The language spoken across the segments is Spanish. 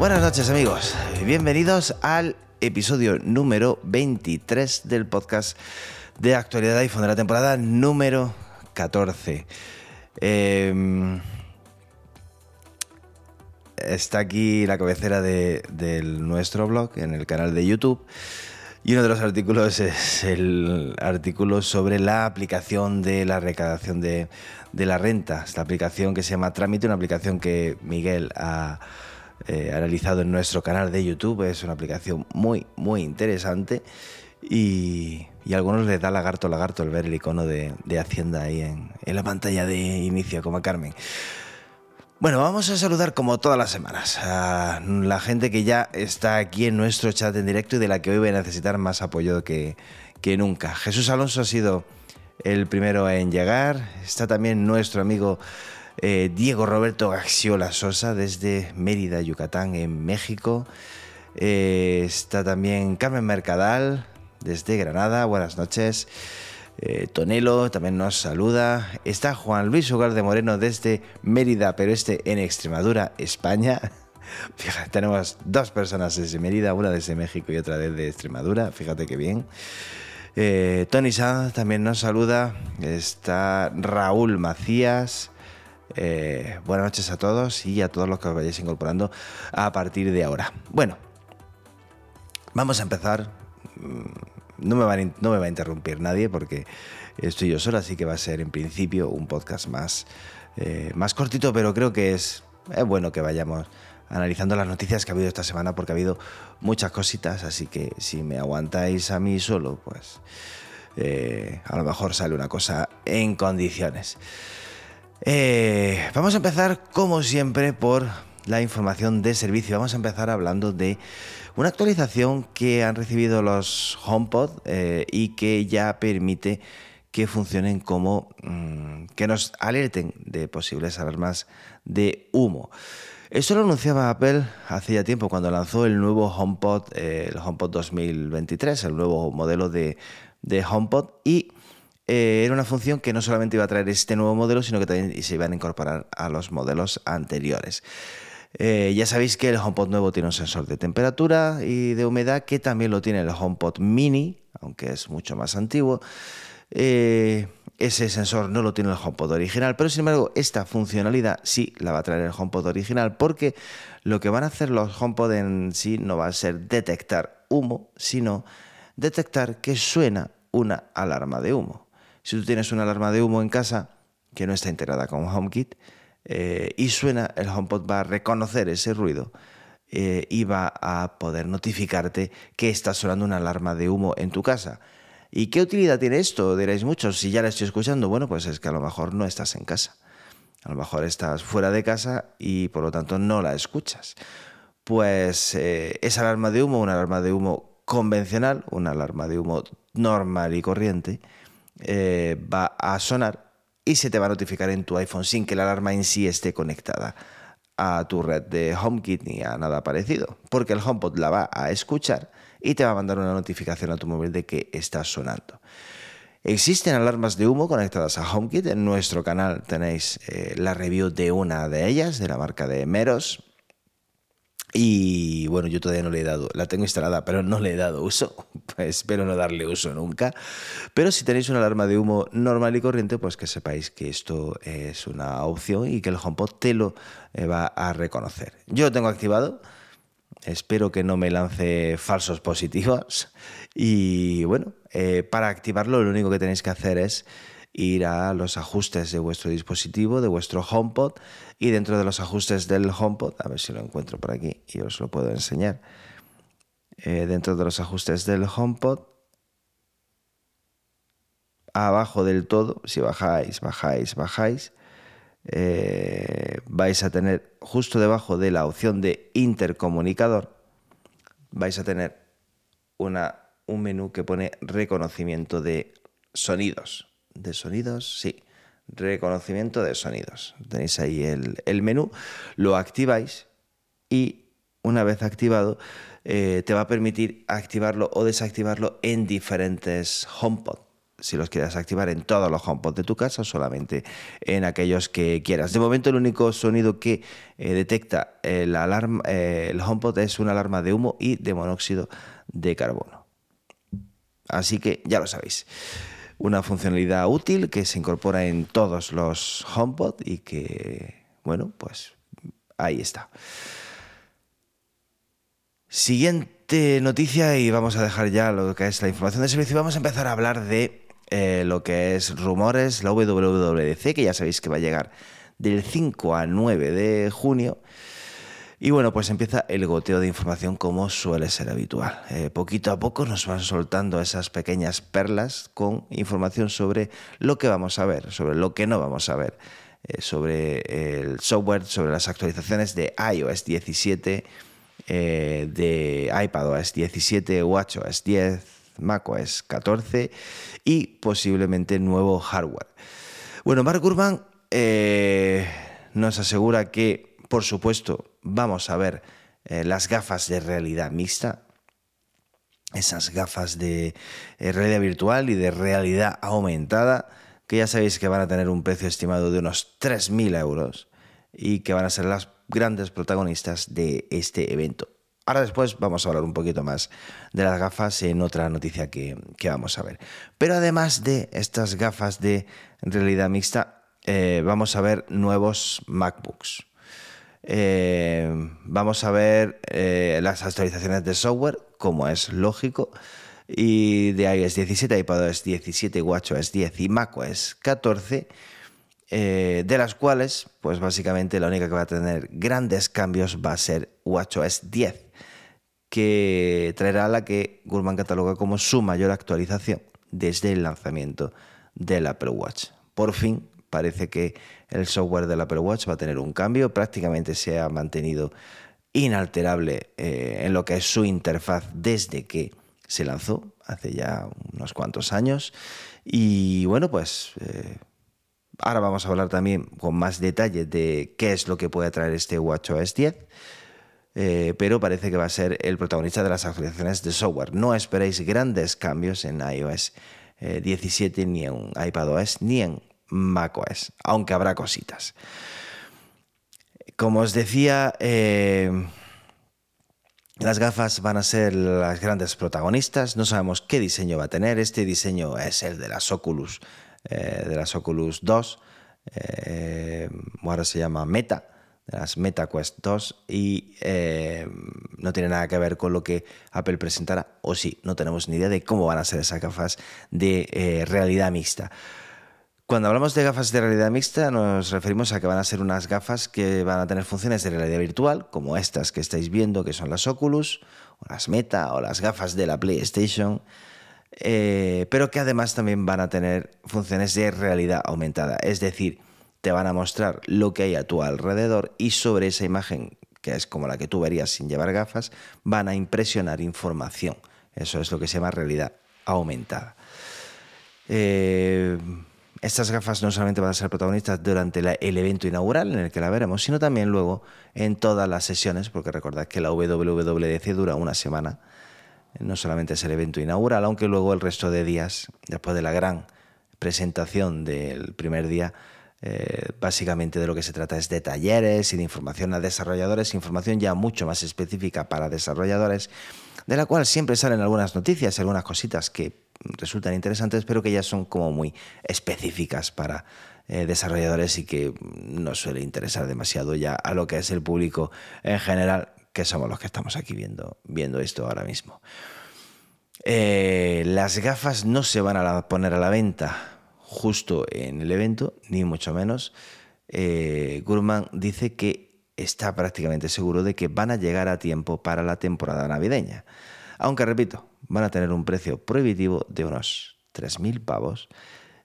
Buenas noches amigos, bienvenidos al episodio número 23 del podcast de actualidad de la temporada número 14. Em, está aquí la cabecera de, nuestro blog en el canal de YouTube. Y uno de los artículos es el artículo sobre la aplicación de la recaudación de, de la renta. Esta aplicación que se llama Trámite, una aplicación que Miguel ha eh, analizado en nuestro canal de YouTube. Es una aplicación muy, muy interesante y, a algunos les da lagarto, lagarto el ver el icono de, Hacienda ahí en, la pantalla de inicio, como Carmen. Bueno, vamos a saludar como todas las semanas a la gente que ya está aquí en nuestro chat en directo y de la que hoy voy a necesitar más apoyo que, que nunca. Jesús Alonso ha sido el primero en llegar. Está también nuestro amigo eh, Diego Roberto Gaxiola Sosa desde Mérida, Yucatán, en México. Eh, está también Carmen Mercadal desde Granada, buenas noches. Eh, Tonelo también nos saluda. Está Juan Luis de Moreno desde Mérida, pero este en Extremadura, España. Tenemos dos personas desde Mérida, una desde México y otra desde Extremadura. Fíjate qué bien. Tony Sanz también nos saluda. Está Raúl Macías. Eh, buenas noches a todos y a todos los que os vayáis incorporando a partir de ahora. Bueno, vamos a empezar. No me, va a, interrumpir nadie porque estoy yo solo, así que va a ser en principio un podcast más, eh, más cortito, pero creo que es, es bueno que vayamos analizando las noticias que ha habido esta semana porque ha habido muchas cositas, así que si me aguantáis a mí solo, pues eh, a lo mejor sale una cosa en condiciones. Eh, vamos a empezar, como siempre, por la información de servicio. Vamos a empezar hablando de una actualización que han recibido los HomePod eh, y que ya permite que funcionen como mm, que nos alerten de posibles alarmas de humo. Esto lo anunciaba Apple hace ya tiempo cuando lanzó el nuevo HomePod, eh, el HomePod 2023, el nuevo modelo de, de HomePod y eh, era una función que no solamente iba a traer este nuevo modelo, sino que también se iban a incorporar a los modelos anteriores. Eh, ya sabéis que el HomePod nuevo tiene un sensor de temperatura y de humedad que también lo tiene el HomePod Mini, aunque es mucho más antiguo. Eh, ese sensor no lo tiene el HomePod original, pero sin embargo esta funcionalidad sí la va a traer el HomePod original porque lo que van a hacer los HomePod en sí no va a ser detectar humo, sino detectar que suena una alarma de humo. Si tú tienes una alarma de humo en casa que no está integrada con HomeKit eh, y suena, el HomePod va a reconocer ese ruido eh, y va a poder notificarte que está sonando una alarma de humo en tu casa. ¿Y qué utilidad tiene esto? Diréis muchos, si ya la estoy escuchando, bueno, pues es que a lo mejor no estás en casa. A lo mejor estás fuera de casa y por lo tanto no la escuchas. Pues eh, esa alarma de humo, una alarma de humo convencional, una alarma de humo normal y corriente, va a sonar y se te va a notificar en tu iPhone sin que la alarma en sí esté conectada a tu red de HomeKit ni a nada parecido, porque el HomePod la va a escuchar y te va a mandar una notificación a tu móvil de que está sonando. Existen alarmas de humo conectadas a HomeKit. En nuestro canal tenéis eh, la review de una de ellas, de la marca de Meros. Y bueno, yo todavía no le he dado, la tengo instalada, pero no le he dado uso. Espero no darle uso nunca. Pero si tenéis una alarma de humo normal y corriente, pues que sepáis que esto es una opción y que el HomePod te lo eh, va a reconocer. Yo lo tengo activado. Espero que no me lance falsos positivos. Y bueno, eh, para activarlo lo único que tenéis que hacer es ir a los ajustes de vuestro dispositivo, de vuestro HomePod, y dentro de los ajustes del HomePod, a ver si lo encuentro por aquí y os lo puedo enseñar. Eh, dentro de los ajustes del HomePod, abajo del todo, si bajáis, bajáis, bajáis, eh, vais a tener justo debajo de la opción de intercomunicador, vais a tener una, un menú que pone reconocimiento de sonidos de sonidos, sí, reconocimiento de sonidos. Tenéis ahí el, menú, lo activáis y una vez activado eh, te va a permitir activarlo o desactivarlo en diferentes HomePod si los quieres activar en todos los HomePod de tu casa solamente en aquellos que quieras. De momento el único sonido que eh, detecta el, alarma, eh, el HomePod es una alarma de humo y de monóxido de carbono. Así que ya lo sabéis. Una funcionalidad útil que se incorpora en todos los HomePod y que, bueno, pues ahí está. Siguiente noticia y vamos a dejar ya lo que es la información de servicio y vamos a empezar a hablar de eh, lo que es rumores, la WWDC, que ya sabéis que va a llegar del 5 al 9 de junio. Y bueno, pues empieza el goteo de información como suele ser habitual. Eh, poquito a poco nos van soltando esas pequeñas perlas con información sobre lo que vamos a ver, sobre lo que no vamos a ver, eh, sobre el software, sobre las actualizaciones de iOS 17, de iPadOS 17, WatchOS 10, macOS 14 y posiblemente nuevo hardware. Bueno, Mark Gurman eh, nos asegura que, por supuesto, vamos a ver eh, las gafas de realidad mixta, esas gafas de eh, realidad virtual y de realidad aumentada, que ya sabéis que van a tener un precio estimado de unos 3.000 euros y que van a ser las grandes protagonistas de este evento. Ahora después vamos a hablar un poquito más de las gafas en otra noticia que, vamos a ver. Pero además de estas gafas de realidad mixta, eh, vamos a ver nuevos MacBooks. Eh, vamos a ver eh, las actualizaciones de software, como es lógico, y de iOS 17, iPadOS 17, WatchOS 10 y macOS 14, de las cuales, pues básicamente la única que va a tener grandes cambios va a ser WatchOS 10 que traerá la que Gurman cataloga como su mayor actualización desde el lanzamiento del Apple Watch. Por fin parece que el software del Apple Watch va a tener un cambio, prácticamente se ha mantenido inalterable eh, en lo que es su interfaz desde que se lanzó hace ya unos cuantos años. Y bueno, pues eh, ahora vamos a hablar también con más detalle de qué es lo que puede traer este WatchOS 10 eh, pero parece que va a ser el protagonista de las actualizaciones de software. No esperéis grandes cambios en iOS 17, eh, ni en iPadOS, ni en macOS, aunque habrá cositas. Como os decía, eh, las gafas van a ser las grandes protagonistas. No sabemos qué diseño va a tener. Este diseño es el de las Oculus, de las Oculus 2. ahora se llama Meta las MetaQuest 2 y eh, no tiene nada que ver con lo que Apple presentará, o sí, no tenemos ni idea de cómo van a ser esas gafas de eh, realidad mixta. Cuando hablamos de gafas de realidad mixta nos referimos a que van a ser unas gafas que van a tener funciones de realidad virtual, como estas que estáis viendo, que son las Oculus, o las Meta, o las gafas de la PlayStation, eh, pero que además también van a tener funciones de realidad aumentada, es decir, te van a mostrar lo que hay a tu alrededor y sobre esa imagen, que es como la que tú verías sin llevar gafas, van a impresionar información. Eso es lo que se llama realidad aumentada. Eh, estas gafas no solamente van a ser protagonistas durante el evento inaugural en el que la veremos, sino también luego en todas las sesiones, porque recordad que la WWDC dura una semana. No solamente es el evento inaugural, aunque luego el resto de días, después de la gran presentación del primer día, eh, básicamente de lo que se trata es de talleres y de información a desarrolladores, información ya mucho más específica para desarrolladores, de la cual siempre salen algunas noticias, algunas cositas que resultan interesantes, pero que ya son como muy específicas para eh, desarrolladores y que no suele interesar demasiado ya a lo que es el público en general, que somos los que estamos aquí viendo, viendo esto ahora mismo. Eh, las gafas no se van a poner a la venta justo en el evento, ni mucho menos. Eh, Gurman dice que está prácticamente seguro de que van a llegar a tiempo para la temporada navideña. Aunque, repito, van a tener un precio prohibitivo de unos 3.000 pavos,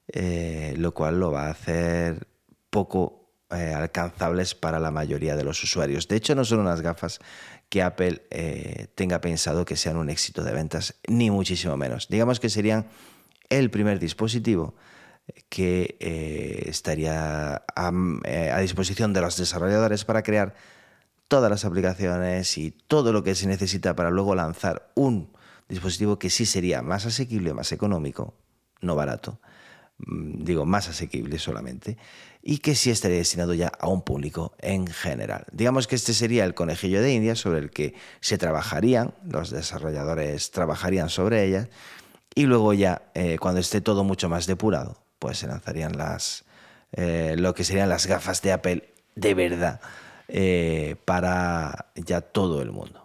eh, lo cual lo va a hacer poco eh, alcanzables para la mayoría de los usuarios. De hecho, no son unas gafas que Apple tenga pensado que sean un éxito de ventas, ni muchísimo menos. Digamos que serían el primer dispositivo que eh, estaría eh, a, disposición de los desarrolladores para crear todas las aplicaciones y todo lo que se necesita para luego lanzar un dispositivo que sí sería más asequible, más económico, no barato, mm, digo más asequible solamente, y que sí estaría destinado ya a un público en general. Digamos que este sería el conejillo de India sobre el que se trabajarían, los desarrolladores trabajarían sobre ella, y luego ya, eh, cuando esté todo mucho más depurado, pues se lanzarían las, eh, lo que serían las gafas de Apple de verdad eh, para ya todo el mundo.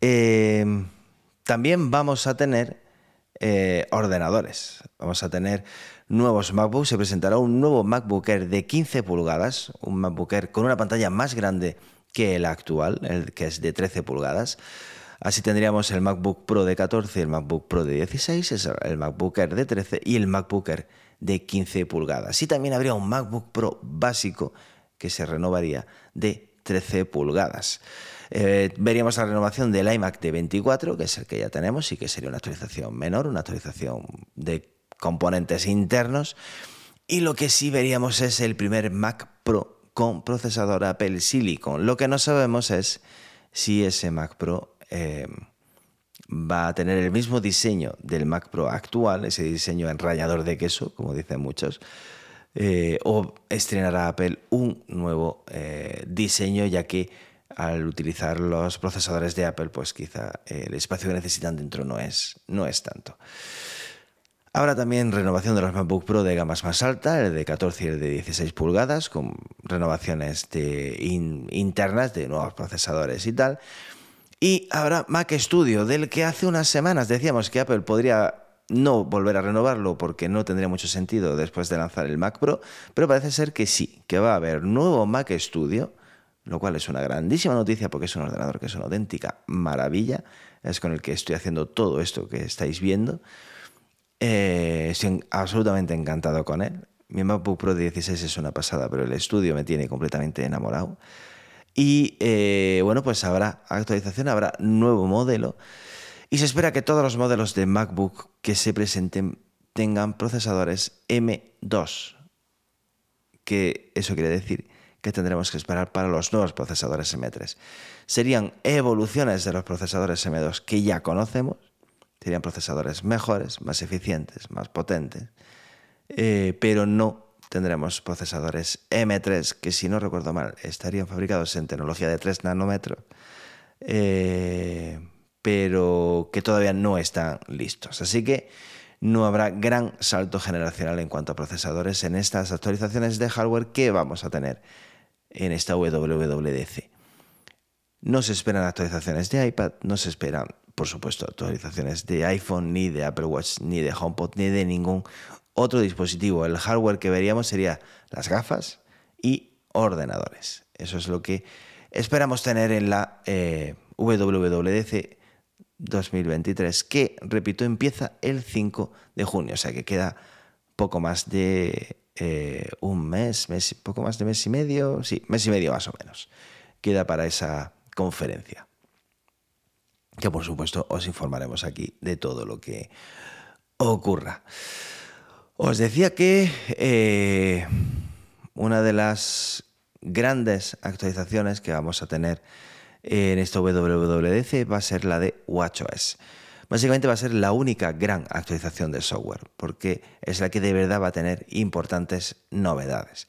También vamos a tener ordenadores. Vamos a tener nuevos MacBooks. Se presentará un nuevo MacBook Air de 15 pulgadas, un MacBook Air con una pantalla más grande que el actual, que es de 13 pulgadas. Así tendríamos el MacBook Pro de 14 y el MacBook Pro de 16, el MacBook Air de 13 y el MacBook Air de 15 pulgadas. Y también habría un MacBook Pro básico que se renovaría de 13 pulgadas. Eh, veríamos la renovación del iMac de 24, que es el que ya tenemos y que sería una actualización menor, una actualización de componentes internos. Y lo que sí veríamos es el primer Mac Pro con procesador Apple Silicon. Lo que no sabemos es si ese Mac Pro Em, va a tener el mismo diseño del Mac Pro actual, ese diseño enrayador de queso, como dicen muchos, eh, o estrenará Apple un nuevo eh, diseño, ya que al utilizar los procesadores de Apple, pues quizá el espacio que necesitan dentro no es, no es tanto. Habrá también renovación de los MacBook Pro de gamas más alta, el de 14 y el de 16 pulgadas, con renovaciones de internas de nuevos procesadores y tal. Y habrá Mac Studio, del que hace unas semanas decíamos que Apple podría no volver a renovarlo porque no tendría mucho sentido después de lanzar el Mac Pro, pero parece ser que sí, que va a haber nuevo Mac Studio, lo cual es una grandísima noticia porque es un ordenador que es una auténtica maravilla, es con el que estoy haciendo todo esto que estáis viendo. Eh, estoy absolutamente encantado con él. Mi MacBook Pro 16 es una pasada, pero el estudio me tiene completamente enamorado. Y eh, bueno, pues habrá actualización, habrá nuevo modelo. Y se espera que todos los modelos de MacBook que se presenten tengan procesadores M2. Que eso quiere decir que tendremos que esperar para los nuevos procesadores M3. Serían evoluciones de los procesadores M2 que ya conocemos. Serían procesadores mejores, más eficientes, más potentes. Eh, pero no tendremos procesadores M3 que si no recuerdo mal estarían fabricados en tecnología de 3 nanómetros, eh, pero que todavía no están listos. Así que no habrá gran salto generacional en cuanto a procesadores en estas actualizaciones de hardware que vamos a tener en esta WWDC. No se esperan actualizaciones de iPad, no se esperan, por supuesto, actualizaciones de iPhone, ni de Apple Watch, ni de HomePod, ni de ningún otro dispositivo. El hardware que veríamos sería las gafas y ordenadores. Eso es lo que esperamos tener en la eh, WWDC 2023, que, repito, empieza el 5 de junio, o sea que queda poco más de eh, un mes, poco más de mes y medio, sí, mes y medio más o menos, queda para esa conferencia. Que por supuesto os informaremos aquí de todo lo que ocurra. Os decía que eh, una de las grandes actualizaciones que vamos a tener en esta WWDC va a ser la de WatchOS. Básicamente va a ser la única gran actualización de software, porque es la que de verdad va a tener importantes novedades.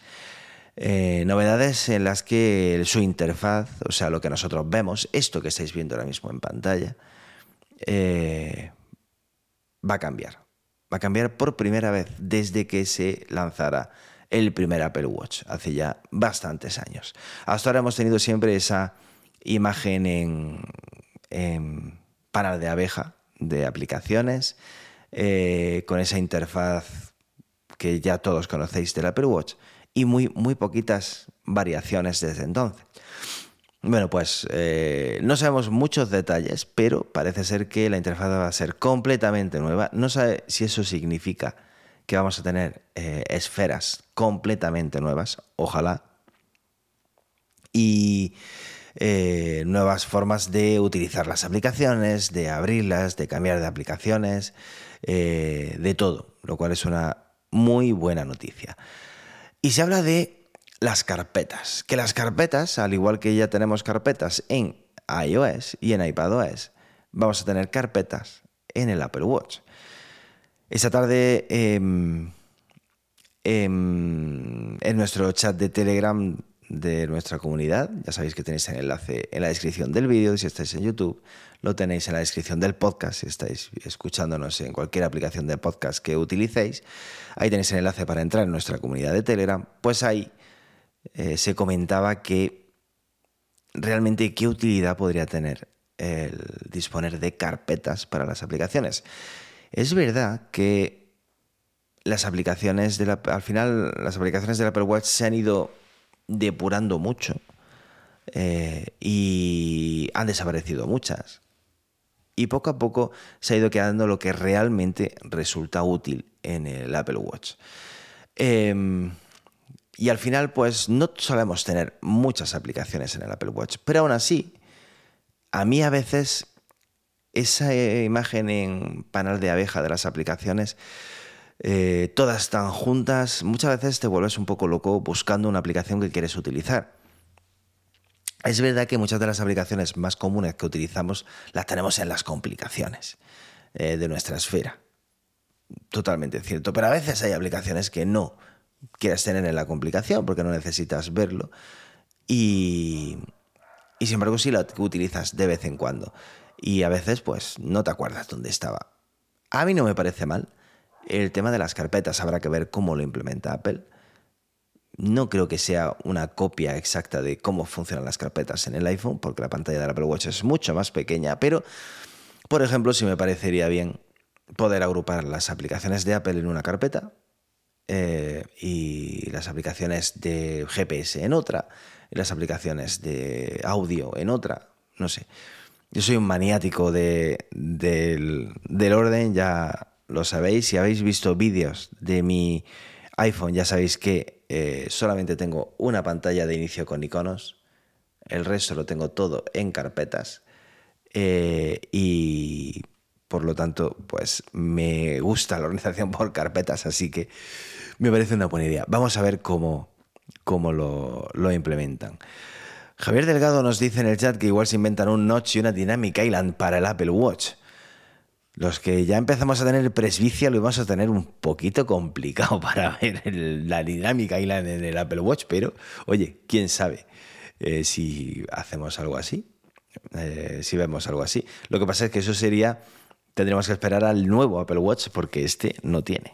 Eh, novedades en las que su interfaz, o sea, lo que nosotros vemos, esto que estáis viendo ahora mismo en pantalla, eh, va a cambiar va a cambiar por primera vez desde que se lanzara el primer Apple Watch, hace ya bastantes años. Hasta ahora hemos tenido siempre esa imagen en, en panel de abeja de aplicaciones, eh, con esa interfaz que ya todos conocéis del Apple Watch y muy, muy poquitas variaciones desde entonces. Bueno, pues eh, no sabemos muchos detalles, pero parece ser que la interfaz va a ser completamente nueva. No sabe si eso significa que vamos a tener eh, esferas completamente nuevas, ojalá. Y eh, nuevas formas de utilizar las aplicaciones, de abrirlas, de cambiar de aplicaciones, de todo. lo cual es una muy buena noticia. Y se habla de las carpetas, que las carpetas, al igual que ya tenemos carpetas en iOS y en iPadOS, vamos a tener carpetas en el Apple Watch. Esta tarde em, em, en nuestro chat de Telegram de nuestra comunidad, ya sabéis que tenéis el enlace en la descripción del vídeo, si estáis en YouTube, lo tenéis en la descripción del podcast, si estáis escuchándonos en cualquier aplicación de podcast que utilicéis, ahí tenéis el enlace para entrar en nuestra comunidad de Telegram, pues ahí eh, se comentaba que realmente qué utilidad podría tener el disponer de carpetas para las aplicaciones. Es verdad que las aplicaciones de la, al final las aplicaciones del Apple Watch se han ido depurando mucho eh, y han desaparecido muchas. Y poco a poco se ha ido quedando lo que realmente resulta útil en el Apple Watch. Em, y al final, pues no solemos tener muchas aplicaciones en el Apple Watch, pero aún así, a mí a veces esa imagen en panel de abeja de las aplicaciones, eh, todas están juntas, muchas veces te vuelves un poco loco buscando una aplicación que quieres utilizar. Es verdad que muchas de las aplicaciones más comunes que utilizamos las tenemos en las complicaciones eh, de nuestra esfera. Totalmente cierto. Pero a veces hay aplicaciones que no quieres tener en la complicación porque no necesitas verlo. Y, y sin embargo sí la utilizas de vez en cuando. Y a veces pues no te acuerdas dónde estaba. A mí no me parece mal. El tema de las carpetas habrá que ver cómo lo implementa Apple. No creo que sea una copia exacta de cómo funcionan las carpetas en el iPhone, porque la pantalla del Apple Watch es mucho más pequeña, pero, por ejemplo, si me parecería bien poder agrupar las aplicaciones de Apple en una carpeta, eh, y las aplicaciones de GPS en otra, y las aplicaciones de audio en otra, no sé. Yo soy un maniático de, del, orden, ya lo sabéis. Si habéis visto vídeos de mi iPhone, ya sabéis que eh, solamente tengo una pantalla de inicio con iconos. El resto lo tengo todo en carpetas. Eh, y por lo tanto, pues me gusta la organización por carpetas, así que me parece una buena idea. Vamos a ver cómo, cómo lo, implementan. Javier Delgado nos dice en el chat que igual se inventan un notch y una Dynamic Island para el Apple Watch. Los que ya empezamos a tener presbicia lo vamos a tener un poquito complicado para ver la Dynamic Island en el Apple Watch, pero oye, quién sabe eh, si hacemos algo así, eh, si vemos algo así. Lo que pasa es que eso sería, tendríamos que esperar al nuevo Apple Watch porque este no tiene.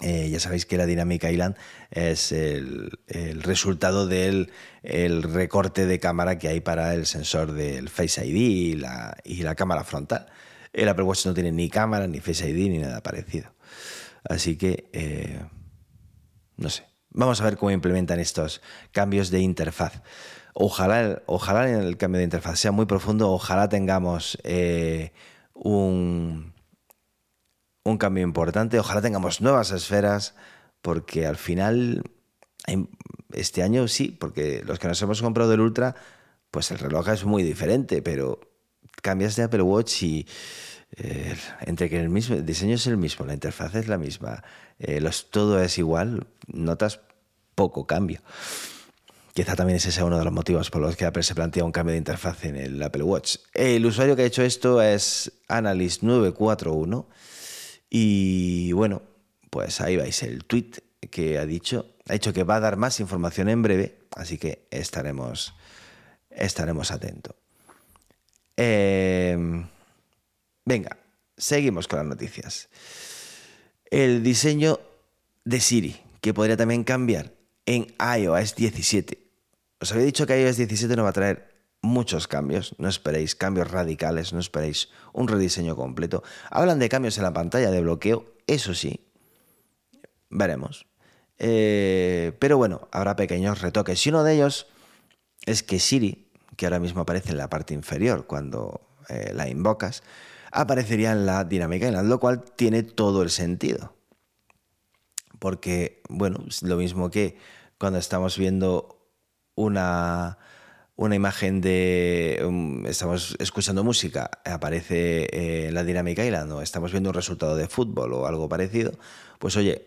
Eh, ya sabéis que la Dynamic Island es el, resultado del recorte de cámara que hay para el sensor del Face ID y la, y la, cámara frontal. El Apple Watch no tiene ni cámara, ni Face ID, ni nada parecido. Así que, eh, no sé. Vamos a ver cómo implementan estos cambios de interfaz. Ojalá, ojalá el cambio de interfaz sea muy profundo, ojalá tengamos eh, un un cambio importante. Ojalá tengamos nuevas esferas, porque al final, este año sí, porque los que nos hemos comprado el Ultra, pues el reloj es muy diferente, pero cambias de Apple Watch y eh, entre que el, diseño es el mismo, la interfaz es la misma, eh, todo es igual, notas poco cambio. Quizá también ese sea uno de los motivos por los que Apple se plantea un cambio de interfaz en el Apple Watch. El usuario que ha hecho esto es Analyst941 y bueno, pues ahí vais el tweet que ha dicho. Ha dicho que va a dar más información en breve, así que estaremos, estaremos atentos. Em, venga, seguimos con las noticias. El diseño de Siri, que podría también cambiar en iOS 17. Os había dicho que iOS 17 no va a traer muchos cambios, no esperéis cambios radicales, no esperéis un rediseño completo. Hablan de cambios en la pantalla de bloqueo, eso sí, veremos. Eh, pero bueno, habrá pequeños retoques. Y uno de ellos es que Siri, que ahora mismo aparece en la parte inferior cuando eh, la invocas, aparecería en la dinámica en lo cual tiene todo el sentido. Porque, bueno, lo mismo que cuando estamos viendo una una imagen de. um, estamos escuchando música, aparece eh, la Dynamic Island, o estamos viendo un resultado de fútbol o algo parecido, pues oye,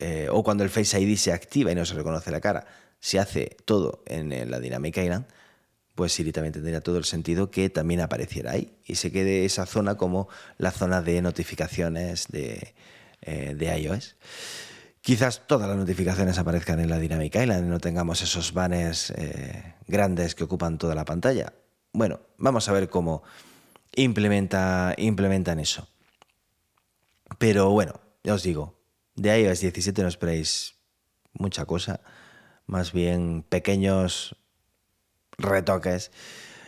eh, o cuando el Face ID se activa y no se reconoce la cara, se hace todo en eh, la Dynamic Island, pues Siri también tendría todo el sentido que también apareciera ahí y se quede esa zona como la zona de notificaciones de, eh, de iOS. Quizás todas las notificaciones aparezcan en la Dynamic Island y no tengamos esos banners eh, grandes que ocupan toda la pantalla. Bueno, vamos a ver cómo implementa, implementan eso. Pero bueno, ya os digo, de iOS 17 no esperéis mucha cosa, más bien pequeños retoques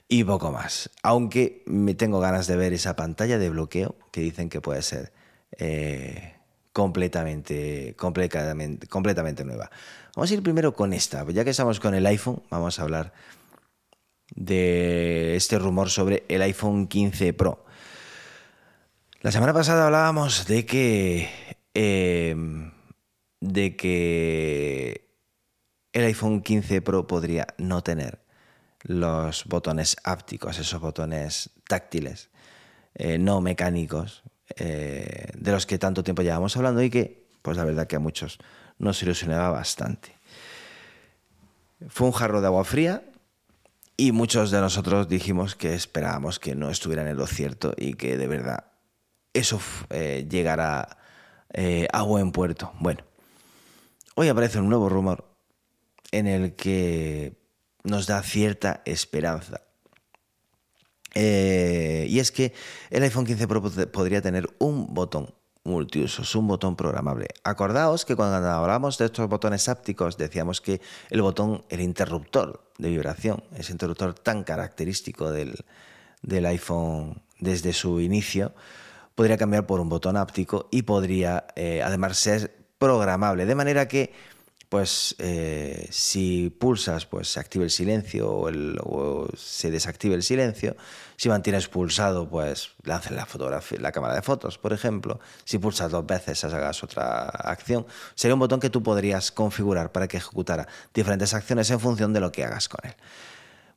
y poco más. Aunque me tengo ganas de ver esa pantalla de bloqueo que dicen que puede ser eh, completamente, completamente, completamente nueva. Vamos a ir primero con esta. Ya que estamos con el iPhone, vamos a hablar de este rumor sobre el iPhone 15 Pro. La semana pasada hablábamos de que. eh, de que el iPhone 15 Pro podría no tener los botones ápticos, esos botones táctiles, eh, no mecánicos, eh, de los que tanto tiempo llevamos hablando y que, pues la verdad que a muchos nos ilusionaba bastante. Fue un jarro de agua fría y muchos de nosotros dijimos que esperábamos que no estuvieran en lo cierto y que de verdad eso eh, llegara eh, a buen puerto. Bueno, hoy aparece un nuevo rumor en el que nos da cierta esperanza. Eh, y es que el iPhone 15 Pro podría tener un botón multiusos, un botón programable. Acordaos que cuando hablamos de estos botones ápticos decíamos que el botón, el interruptor de vibración, ese interruptor tan característico del, iPhone desde su inicio, podría cambiar por un botón áptico y podría eh, además ser programable, de manera que pues eh, si pulsas, pues se activa el silencio o, se desactiva el silencio. Si mantienes pulsado, pues lances la fotografía, la cámara de fotos, por ejemplo. Si pulsas dos veces, hagas otra acción. Sería un botón que tú podrías configurar para que ejecutara diferentes acciones en función de lo que hagas con él.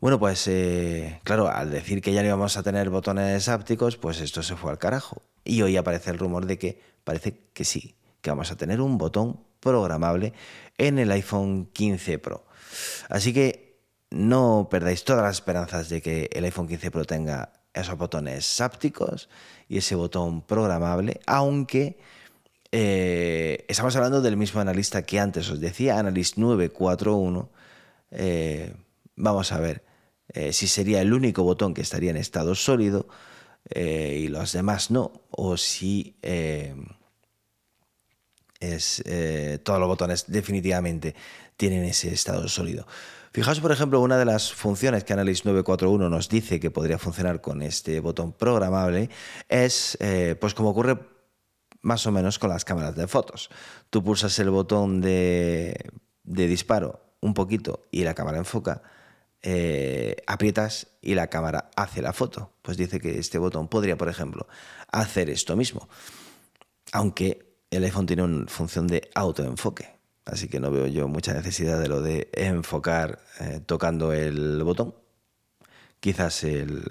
Bueno, pues eh, claro, al decir que ya no íbamos a tener botones ápticos, pues esto se fue al carajo. Y hoy aparece el rumor de que parece que sí, que vamos a tener un botón programable en el iPhone 15 Pro. Así que no perdáis todas las esperanzas de que el iPhone 15 Pro tenga esos botones ápticos y ese botón programable, aunque eh, estamos hablando del mismo analista que antes os decía, Analyst 941. Eh, vamos a ver eh, si sería el único botón que estaría en estado sólido y los demás no, o si es, eh, todos los botones definitivamente tienen ese estado sólido. Fijaos, por ejemplo, una de las funciones que Analysis 941 nos dice que podría funcionar con este botón programable es, eh, pues como ocurre más o menos con las cámaras de fotos. Tú pulsas el botón de, de disparo un poquito y la cámara enfoca, eh, aprietas y la cámara hace la foto. Pues dice que este botón podría, por ejemplo, hacer esto mismo. Aunque el iPhone tiene una función de autoenfoque, así que no veo yo mucha necesidad de lo de enfocar eh, tocando el botón. Quizás el,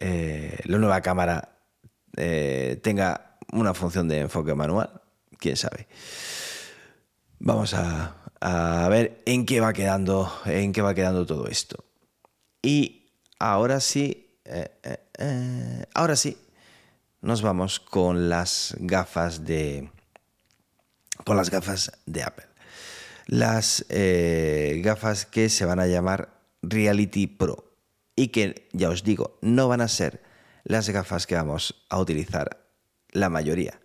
eh, la nueva cámara eh, tenga una función de enfoque manual, quién sabe. Vamos a, a, ver en qué va quedando, en qué va quedando todo esto. Y ahora sí, ahora sí, nos vamos con las gafas de con las gafas de Apple. Las eh, gafas que se van a llamar Reality Pro y que ya os digo, no van a ser las gafas que vamos a utilizar la mayoría.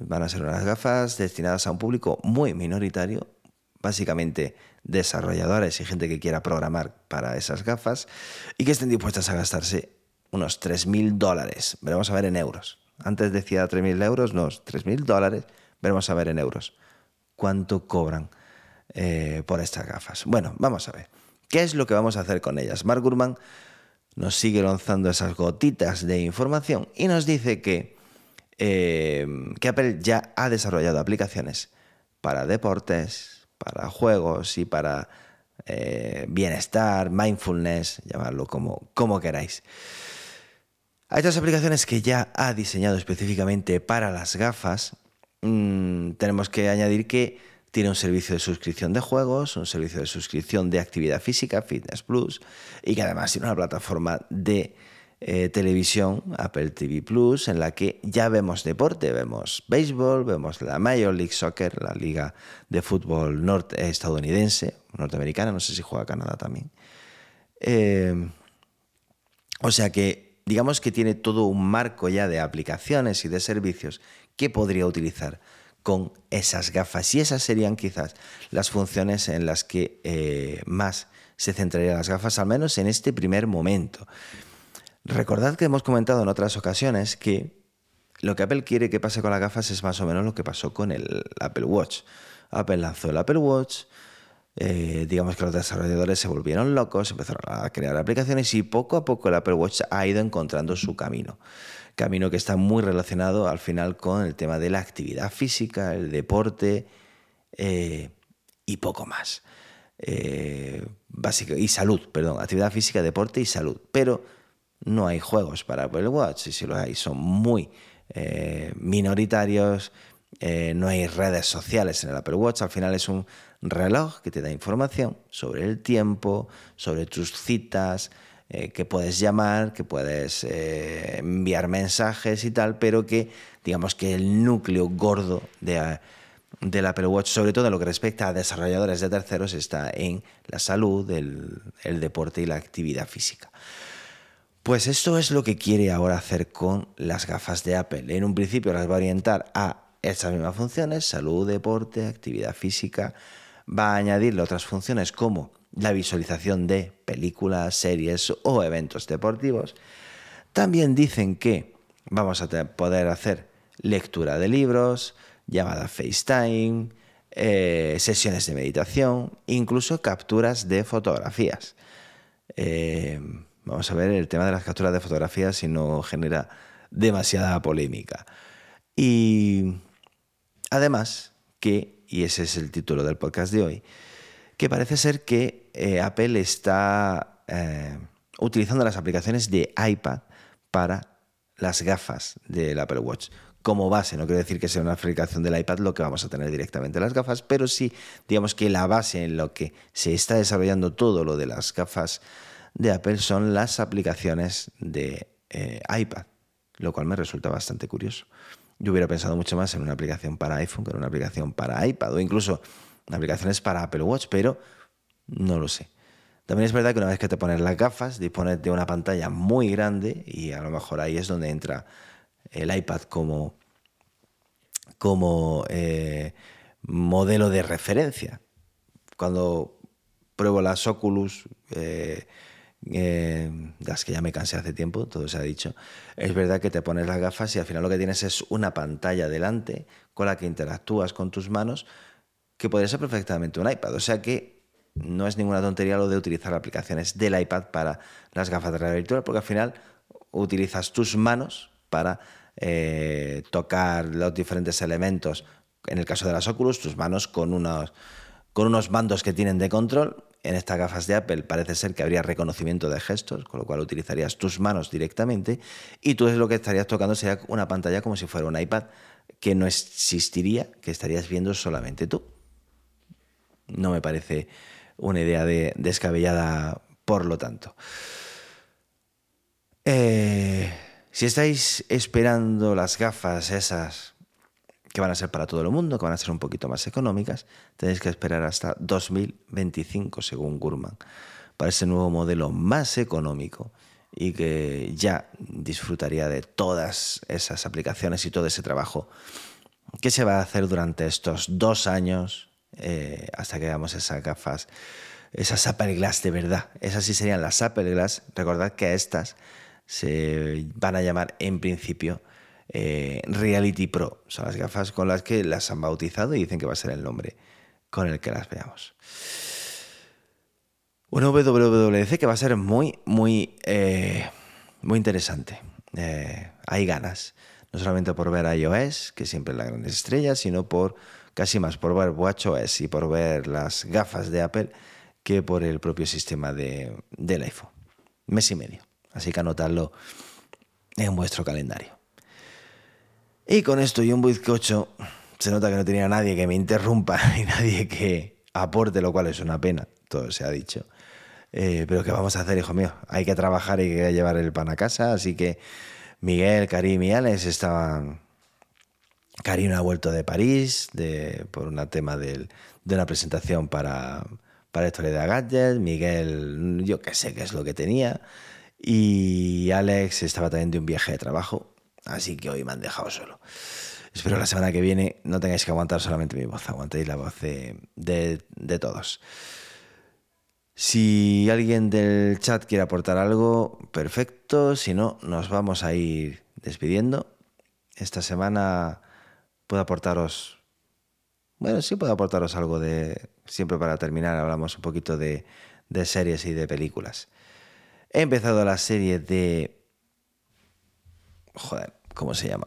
Van a ser unas gafas destinadas a un público muy minoritario, básicamente desarrolladores y gente que quiera programar para esas gafas y que estén dispuestas a gastarse unos 3.000 dólares. Veremos a ver en euros. Antes decía 3.000 euros, no, 3.000 dólares. Veremos a ver en euros cuánto cobran eh, por estas gafas. Bueno, vamos a ver. ¿Qué es lo que vamos a hacer con ellas? Mark Gurman nos sigue lanzando esas gotitas de información y nos dice que, eh, que Apple ya ha desarrollado aplicaciones para deportes, para juegos y para eh, bienestar, mindfulness, llamarlo como, como queráis. Hay otras aplicaciones que ya ha diseñado específicamente para las gafas. Mm, tenemos que añadir que tiene un servicio de suscripción de juegos, un servicio de suscripción de actividad física, Fitness Plus, y que además tiene una plataforma de eh, televisión, Apple TV Plus, en la que ya vemos deporte, vemos béisbol, vemos la Major League Soccer, la liga de fútbol estadounidense, norteamericana, no sé si juega Canadá también. Eh, o sea que digamos que tiene todo un marco ya de aplicaciones y de servicios que podría utilizar con esas gafas. Y esas serían quizás las funciones en las que eh, más se centrarían las gafas, al menos en este primer momento. Recordad que hemos comentado en otras ocasiones que lo que Apple quiere que pase con las gafas es más o menos lo que pasó con el Apple Watch. Apple lanzó el Apple Watch, eh, digamos que los desarrolladores se volvieron locos, empezaron a crear aplicaciones y poco a poco el Apple Watch ha ido encontrando su camino. Camino que está muy relacionado al final con el tema de la actividad física, el deporte eh, y poco más. Eh, y salud, perdón, actividad física, deporte y salud. Pero no hay juegos para Apple Watch y si los hay son muy eh, minoritarios, eh, no hay redes sociales en el Apple Watch, al final es un reloj que te da información sobre el tiempo, sobre tus citas, eh, que puedes llamar, que puedes enviar mensajes y tal, pero que digamos que el núcleo gordo de, del Apple Watch, sobre todo en lo que respecta a desarrolladores de terceros, está en la salud, el deporte y la actividad física. Pues esto es lo que quiere ahora hacer con las gafas de Apple. En un principio las va a orientar a estas mismas funciones, salud, deporte, actividad física. Va a añadirle otras funciones como la visualización de películas, series o eventos deportivos. También dicen que vamos a poder hacer lectura de libros, llamada FaceTime, eh, sesiones de meditación, incluso capturas de fotografías. Eh, Vamos a ver el tema de las capturas de fotografías si no genera demasiada polémica. Y además que, y ese es el título del podcast de hoy, que parece ser que eh, Apple está eh, utilizando las aplicaciones de iPad para las gafas del Apple Watch como base. No quiero decir que sea una aplicación del iPad lo que vamos a tener directamente las gafas, pero sí, digamos que la base en lo que se está desarrollando todo lo de las gafas de Apple son las aplicaciones de eh, iPad, lo cual me resulta bastante curioso. Yo hubiera pensado mucho más en una aplicación para iPhone que en una aplicación para iPad o incluso aplicaciones para Apple Watch, pero no lo sé. También es verdad que una vez que te pones las gafas, dispones de una pantalla muy grande y a lo mejor ahí es donde entra el iPad como, como eh, modelo de referencia. Cuando pruebo las Oculus, eh, eh, las que ya me cansé hace tiempo, todo se ha dicho, es verdad que te pones las gafas y al final lo que tienes es una pantalla delante con la que interactúas con tus manos, que podría ser perfectamente un iPad. O sea que no es ninguna tontería lo de utilizar aplicaciones del iPad para las gafas de realidad virtual, porque al final utilizas tus manos para eh, tocar los diferentes elementos. En el caso de las Oculus, tus manos con unos, con unos mandos que tienen de control en estas gafas de Apple parece ser que habría reconocimiento de gestos, con lo cual utilizarías tus manos directamente y tú es lo que estarías tocando sería una pantalla como si fuera un iPad que no existiría, que estarías viendo solamente tú. No me parece una idea de, descabellada, por lo tanto. Eh, si estáis esperando las gafas esas que van a ser para todo el mundo, que van a ser un poquito más económicas, tenéis que esperar hasta 2025, según Gurman, para ese nuevo modelo más económico y que ya disfrutaría de todas esas aplicaciones y todo ese trabajo que se va a hacer durante estos dos años eh, hasta que hagamos esas gafas, esas Apple Glass de verdad. Esas sí serían las Apple Glass. Recordad que estas se van a llamar en principio eh, Reality Pro. Son las gafas con las que las han bautizado y dicen que va a ser el nombre con el que las veamos. Una WWDC que va a ser muy, muy, eh, muy interesante. Eh, hay ganas, no solamente por ver iOS, que siempre es la gran estrella, sino por casi más por ver WatchOS y por ver las gafas de Apple que por el propio sistema de, del iPhone. Mes y medio. Así que anotadlo en vuestro calendario. Y con esto y un bizcocho, se nota que no tenía nadie que me interrumpa y nadie que aporte, lo cual es una pena, todo se ha dicho. Eh, pero ¿qué vamos a hacer, hijo mío? Hay que trabajar y que llevar el pan a casa, así que Miguel, Karim y Alex estaban... Karim ha vuelto de París por un tema de una presentación para, para de Gadget. Miguel, yo qué sé qué es lo que tenía. Y Alex estaba también de un viaje de trabajo, así que hoy me han dejado solo. Espero la semana que viene no tengáis que aguantar solamente mi voz, aguantéis la voz de, de todos. Si alguien del chat quiere aportar algo, perfecto. Si no, nos vamos a ir despidiendo. Esta semana puedo aportaros, bueno, sí puedo aportaros algo de, siempre para terminar, hablamos un poquito de, de series y de películas. He empezado la serie de... Joder, ¿cómo se llama?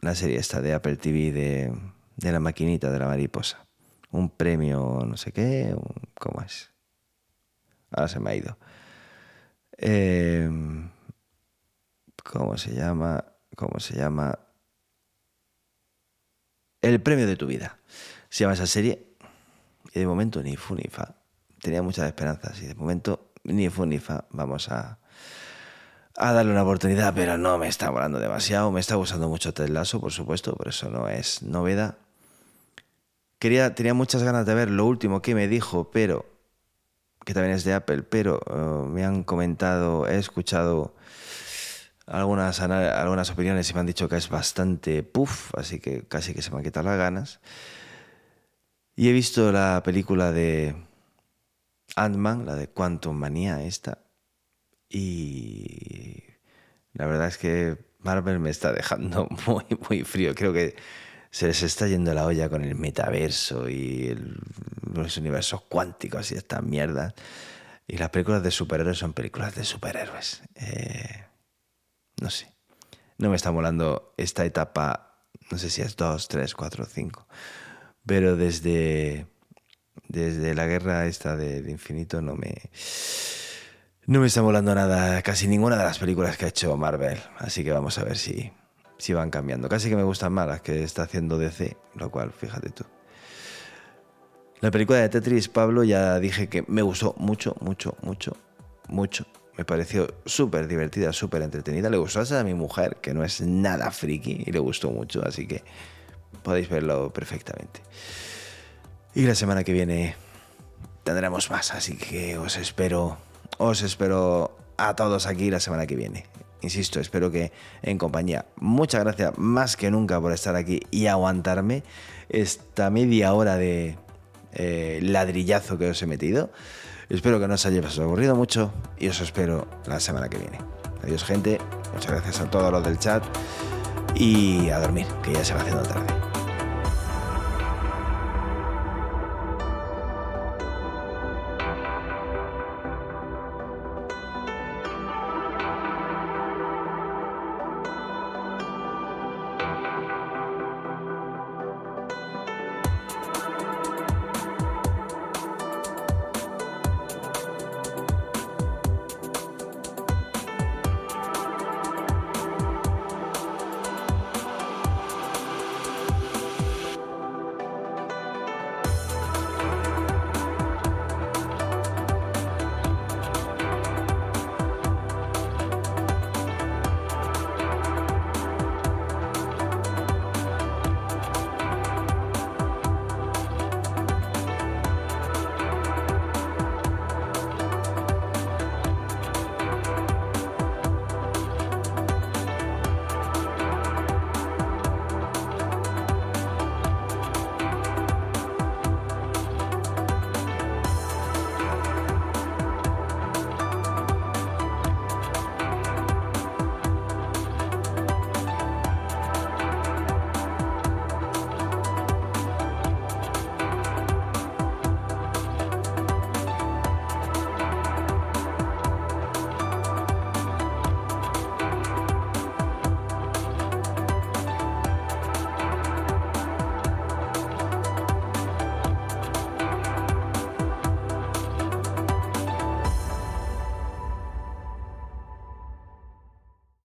La serie esta de Apple TV de, de la maquinita de la mariposa. Un premio, no sé qué, ¿cómo es? Ahora se me ha ido. Em, ¿Cómo se llama? ¿Cómo se llama? El premio de tu vida. Se llama esa serie. Y de momento ni fu ni fa. Tenía muchas esperanzas y de momento ni fu ni fa, vamos a, a darle una oportunidad, pero no me está volando demasiado. Me está gustando mucho Ted Lasso, por supuesto, por eso no es novedad. Quería, tenía muchas ganas de ver lo último que me dijo, pero que también es de Apple, pero eh, me han comentado, he escuchado algunas, algunas opiniones y me han dicho que es bastante puff, así que casi que se me han quitado las ganas. Y he visto la película de Ant-Man, la de Quantum Manía esta. Y la verdad es que Marvel me está dejando muy, muy frío. Creo que se les está yendo la olla con el metaverso y los universos cuánticos y estas mierdas. Y las películas de superhéroes son películas de superhéroes. Eh, no sé. No me está molando esta etapa, no sé si es 2, 3, 4, 5. Pero desde desde la guerra esta de, infinito no me... No me está molando nada casi ninguna de las películas que ha hecho Marvel. Así que vamos a ver si, si van cambiando. Casi que me gustan más las que está haciendo DC, lo cual, fíjate tú. La película de Tetris, Pablo, ya dije que me gustó mucho, mucho, mucho, mucho. Me pareció súper divertida, súper entretenida. Le gustó a mi mujer, que no es nada friki, y le gustó mucho, así que podéis verlo perfectamente. Y la semana que viene tendremos más, así que os espero, os espero a todos aquí la semana que viene. Insisto, espero que en compañía. Muchas gracias más que nunca por estar aquí y aguantarme esta media hora de eh, ladrillazo que os he metido. Espero que no os haya aburrido mucho y os espero la semana que viene. Adiós gente, muchas gracias a todos los del chat y a dormir, que ya se va haciendo tarde.